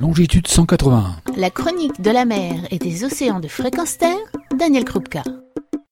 longitude 181. La chronique de la mer et des océans de fréquence terre, Daniel Krupka.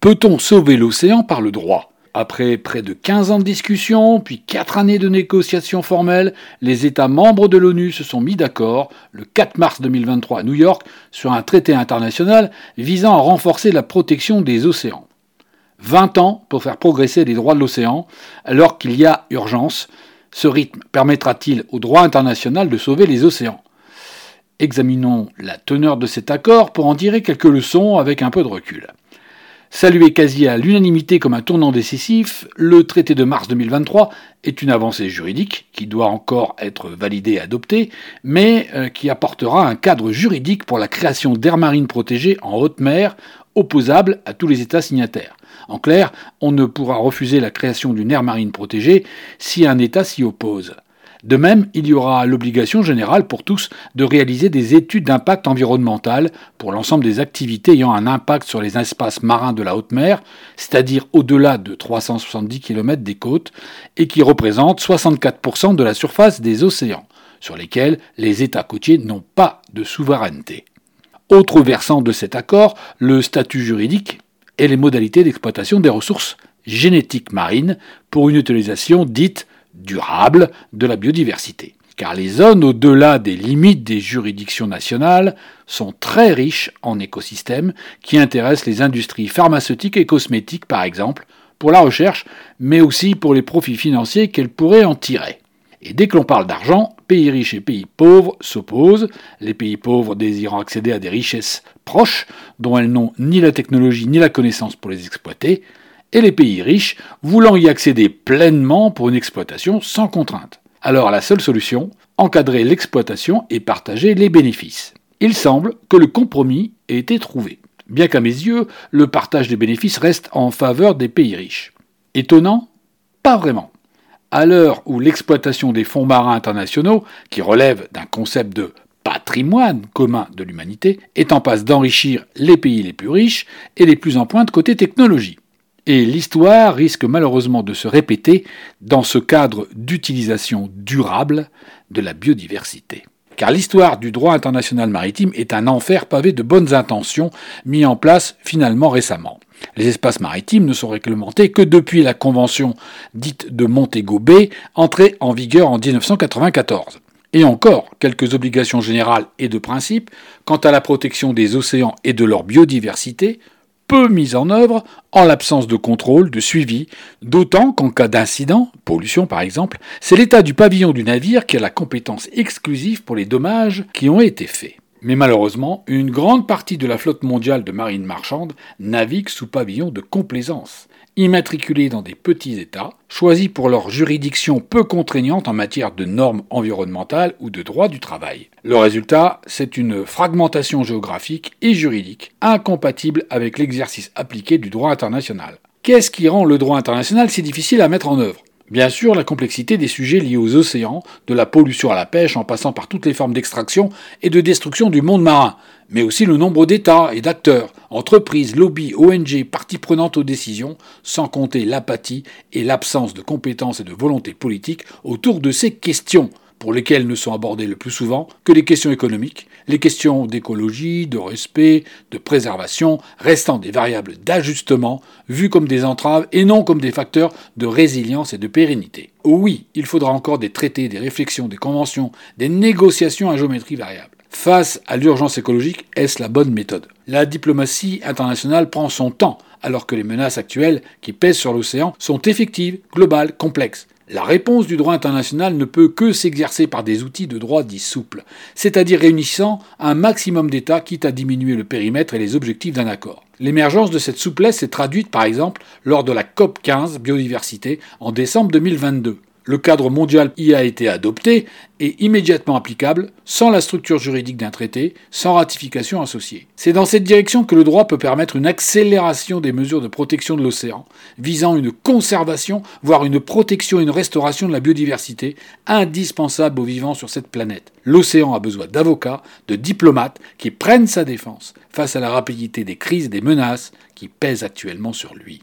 Peut-on sauver l'océan par le droit? Après près de 15 ans de discussion, puis 4 années de négociations formelles, les États membres de l'ONU se sont mis d'accord le 4 mars 2023 à New York sur un traité international visant à renforcer la protection des océans. 20 ans pour faire progresser les droits de l'océan alors qu'il y a urgence. Ce rythme permettra-t-il au droit international de sauver les océans? Examinons la teneur de cet accord pour en tirer quelques leçons avec un peu de recul. Salué quasi à l'unanimité comme un tournant décisif, le traité de mars 2023 est une avancée juridique qui doit encore être validée et adoptée, mais euh, qui apportera un cadre juridique pour la création d'aires marines protégées en haute mer, opposable à tous les États signataires. En clair, on ne pourra refuser la création d'une aire marine protégée si un État s'y oppose. De même, il y aura l'obligation générale pour tous de réaliser des études d'impact environnemental pour l'ensemble des activités ayant un impact sur les espaces marins de la haute mer, c'est-à-dire au-delà de 370 km des côtes, et qui représentent 64% de la surface des océans, sur lesquels les États côtiers n'ont pas de souveraineté. Autre versant de cet accord, le statut juridique et les modalités d'exploitation des ressources génétiques marines pour une utilisation dite durable de la biodiversité. Car les zones au-delà des limites des juridictions nationales sont très riches en écosystèmes qui intéressent les industries pharmaceutiques et cosmétiques par exemple, pour la recherche, mais aussi pour les profits financiers qu'elles pourraient en tirer. Et dès que l'on parle d'argent, pays riches et pays pauvres s'opposent, les pays pauvres désirant accéder à des richesses proches dont elles n'ont ni la technologie ni la connaissance pour les exploiter, et les pays riches voulant y accéder pleinement pour une exploitation sans contrainte. Alors la seule solution, encadrer l'exploitation et partager les bénéfices. Il semble que le compromis ait été trouvé, bien qu'à mes yeux, le partage des bénéfices reste en faveur des pays riches. Étonnant? Pas vraiment. À l'heure où l'exploitation des fonds marins internationaux, qui relève d'un concept de patrimoine commun de l'humanité, est en passe d'enrichir les pays les plus riches et les plus en pointe côté technologie. Et l'histoire risque malheureusement de se répéter dans ce cadre d'utilisation durable de la biodiversité. Car l'histoire du droit international maritime est un enfer pavé de bonnes intentions mis en place finalement récemment. Les espaces maritimes ne sont réglementés que depuis la convention dite de Montego Bay, entrée en vigueur en 1994. Et encore quelques obligations générales et de principe quant à la protection des océans et de leur biodiversité, peu mise en œuvre en l'absence de contrôle, de suivi, d'autant qu'en cas d'incident, pollution par exemple, c'est l'état du pavillon du navire qui a la compétence exclusive pour les dommages qui ont été faits. Mais malheureusement, une grande partie de la flotte mondiale de marine marchande navigue sous pavillon de complaisance immatriculés dans des petits États, choisis pour leur juridiction peu contraignante en matière de normes environnementales ou de droit du travail. Le résultat, c'est une fragmentation géographique et juridique incompatible avec l'exercice appliqué du droit international. Qu'est-ce qui rend le droit international si difficile à mettre en œuvre? Bien sûr, la complexité des sujets liés aux océans, de la pollution à la pêche en passant par toutes les formes d'extraction et de destruction du monde marin, mais aussi le nombre d'États et d'acteurs, entreprises, lobbies, ONG, parties prenantes aux décisions, sans compter l'apathie et l'absence de compétences et de volonté politique autour de ces questions, pour lesquelles ne sont abordées le plus souvent que les questions économiques, les questions d'écologie, de respect, de préservation, restant des variables d'ajustement vues comme des entraves et non comme des facteurs de résilience et de pérennité. Oui, il faudra encore des traités, des réflexions, des conventions, des négociations à géométrie variable. Face à l'urgence écologique, est-ce la bonne méthode? La diplomatie internationale prend son temps, alors que les menaces actuelles qui pèsent sur l'océan sont effectives, globales, complexes. La réponse du droit international ne peut que s'exercer par des outils de droit dits souples, c'est-à-dire réunissant un maximum d'États quitte à diminuer le périmètre et les objectifs d'un accord. L'émergence de cette souplesse s'est traduite par exemple lors de la COP 15 biodiversité en décembre 2022. Le cadre mondial y a été adopté et immédiatement applicable, sans la structure juridique d'un traité, sans ratification associée. C'est dans cette direction que le droit peut permettre une accélération des mesures de protection de l'océan, visant une conservation, voire une protection et une restauration de la biodiversité, indispensable aux vivants sur cette planète. L'océan a besoin d'avocats, de diplomates qui prennent sa défense face à la rapidité des crises et des menaces qui pèsent actuellement sur lui.